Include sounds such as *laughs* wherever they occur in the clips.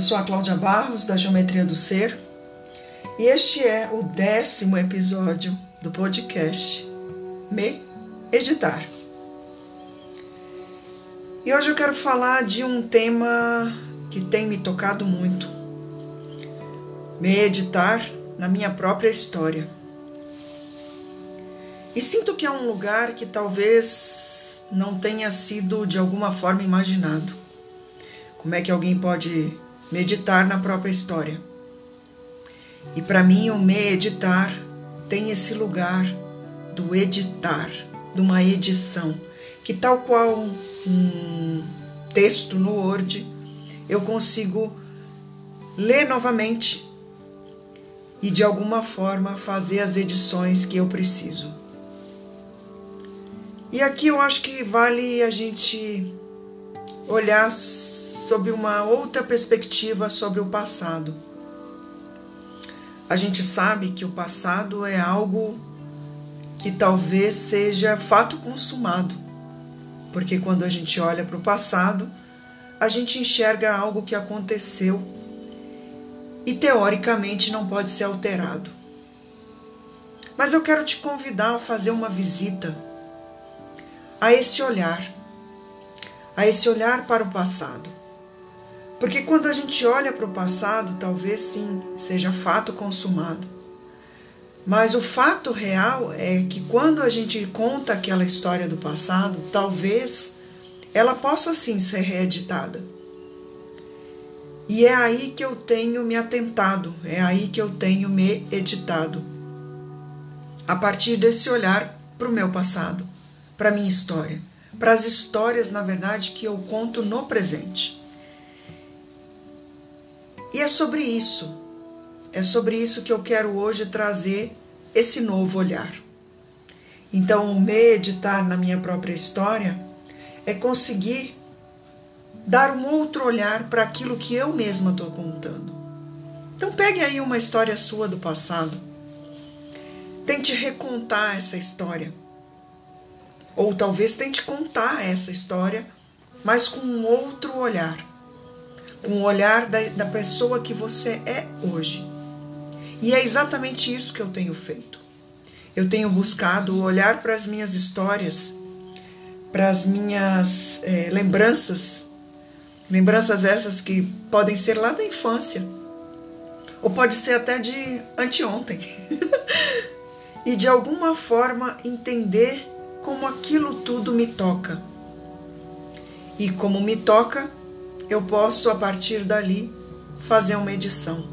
Eu sou a Cláudia Barros, da Geometria do Ser, e este é o décimo episódio do podcast Me Editar. E hoje eu quero falar de um tema que tem me tocado muito. Meditar na minha própria história. E sinto que é um lugar que talvez não tenha sido de alguma forma imaginado. Como é que alguém pode meditar na própria história? E para mim, o meditar tem esse lugar do editar, de uma edição, que tal qual um texto no Word, eu consigo ler novamente e de alguma forma fazer as edições que eu preciso. E aqui eu acho que vale a gente olhar sob uma outra perspectiva sobre o passado. A gente sabe que o passado é algo que talvez seja fato consumado, porque quando a gente olha para o passado, a gente enxerga algo que aconteceu e teoricamente não pode ser alterado. Mas eu quero te convidar a fazer uma visita a esse olhar, a esse olhar para o passado. Porque quando a gente olha para o passado, talvez sim seja fato consumado. Mas o fato real é que quando a gente conta aquela história do passado, talvez ela possa sim ser reeditada. E é aí que eu tenho me atentado, é aí que eu tenho me editado. A partir desse olhar para o meu passado para minha história, para as histórias, na verdade, que eu conto no presente. E é sobre isso, é sobre isso que eu quero hoje trazer esse novo olhar. Então, meditar na minha própria história é conseguir dar um outro olhar para aquilo que eu mesma estou contando. Então, pegue aí uma história sua do passado. Tente recontar essa história ou talvez tente contar essa história, mas com um outro olhar. Com o olhar da, da pessoa que você é hoje. E é exatamente isso que eu tenho feito. Eu tenho buscado olhar para as minhas histórias, para as minhas é, lembranças, lembranças essas que podem ser lá da infância, ou pode ser até de anteontem, *laughs* e de alguma forma entender como aquilo tudo me toca. E como me toca, eu posso a partir dali fazer uma edição.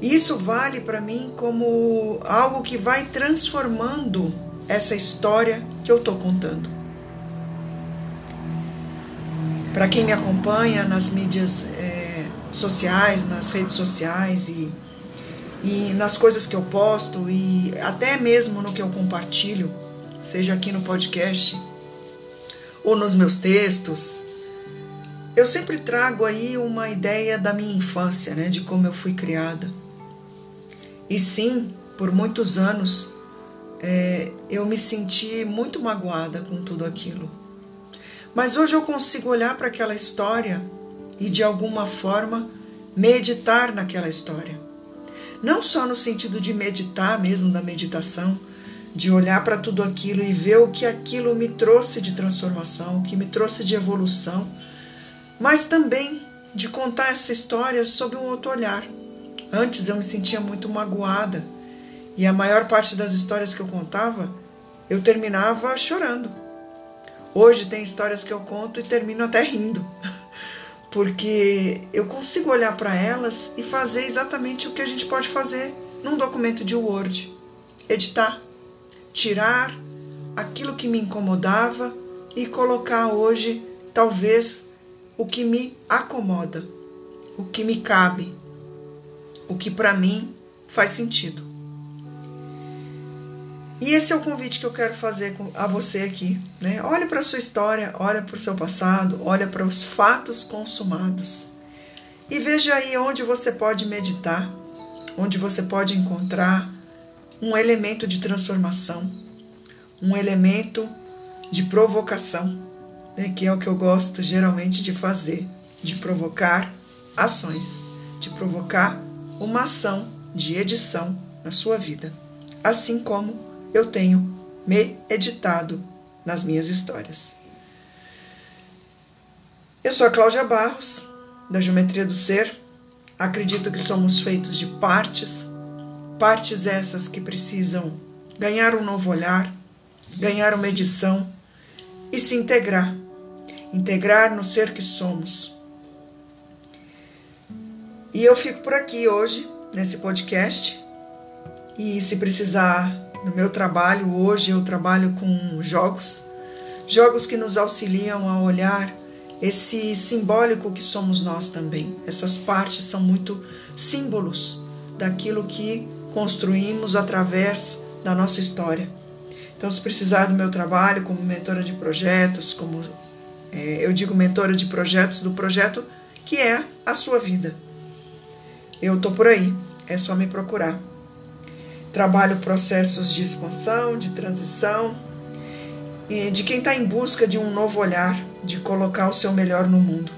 Isso vale para mim como algo que vai transformando essa história que eu estou contando. Para quem me acompanha nas mídias é, sociais, nas redes sociais e, e nas coisas que eu posto e até mesmo no que eu compartilho, seja aqui no podcast ou nos meus textos, eu sempre trago aí uma ideia da minha infância, né, de como eu fui criada. E sim, por muitos anos é, eu me senti muito magoada com tudo aquilo. Mas hoje eu consigo olhar para aquela história e de alguma forma meditar naquela história. Não só no sentido de meditar mesmo da meditação, de olhar para tudo aquilo e ver o que aquilo me trouxe de transformação, o que me trouxe de evolução, mas também de contar essa história sob um outro olhar. Antes eu me sentia muito magoada e a maior parte das histórias que eu contava eu terminava chorando. Hoje tem histórias que eu conto e termino até rindo, *laughs* porque eu consigo olhar para elas e fazer exatamente o que a gente pode fazer num documento de Word: editar tirar aquilo que me incomodava e colocar hoje, talvez, o que me acomoda, o que me cabe, o que para mim faz sentido. E esse é o convite que eu quero fazer a você aqui, né? Olha para a sua história, olha para o seu passado, olha para os fatos consumados e veja aí onde você pode meditar, onde você pode encontrar um elemento de transformação, um elemento de provocação, né, que é o que eu gosto geralmente de fazer, de provocar ações, de provocar uma ação de edição na sua vida, assim como eu tenho me editado nas minhas histórias. Eu sou a Cláudia Barros, da Geometria do Ser. Acredito que somos feitos de partes, partes essas que precisam ganhar um novo olhar, ganhar uma edição e se integrar integrar no ser que somos. E eu fico por aqui hoje, nesse podcast. E se precisar, no meu trabalho, hoje eu trabalho com jogos, jogos que nos auxiliam a olhar esse simbólico que somos nós também. Essas partes são muito símbolos daquilo que construímos através da nossa história. Então, se precisar do meu trabalho como mentora de projetos, como é, eu digo mentora de projetos, do projeto que é a sua vida. Eu estou por aí, é só me procurar. Trabalho processos de expansão, de transição, e de quem está em busca de um novo olhar, de colocar o seu melhor no mundo.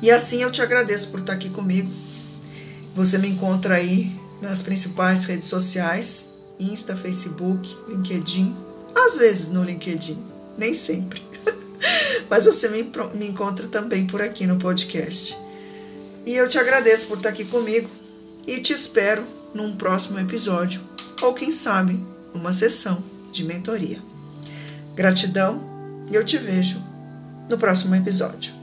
E assim eu te agradeço por estar aqui comigo. Você me encontra aí nas principais redes sociais: Insta, Facebook, LinkedIn. Às vezes no LinkedIn, nem sempre. *laughs* Mas você me, me encontra também por aqui no podcast. E eu te agradeço por estar aqui comigo e te espero num próximo episódio, ou quem sabe, uma sessão de mentoria. Gratidão e eu te vejo no próximo episódio.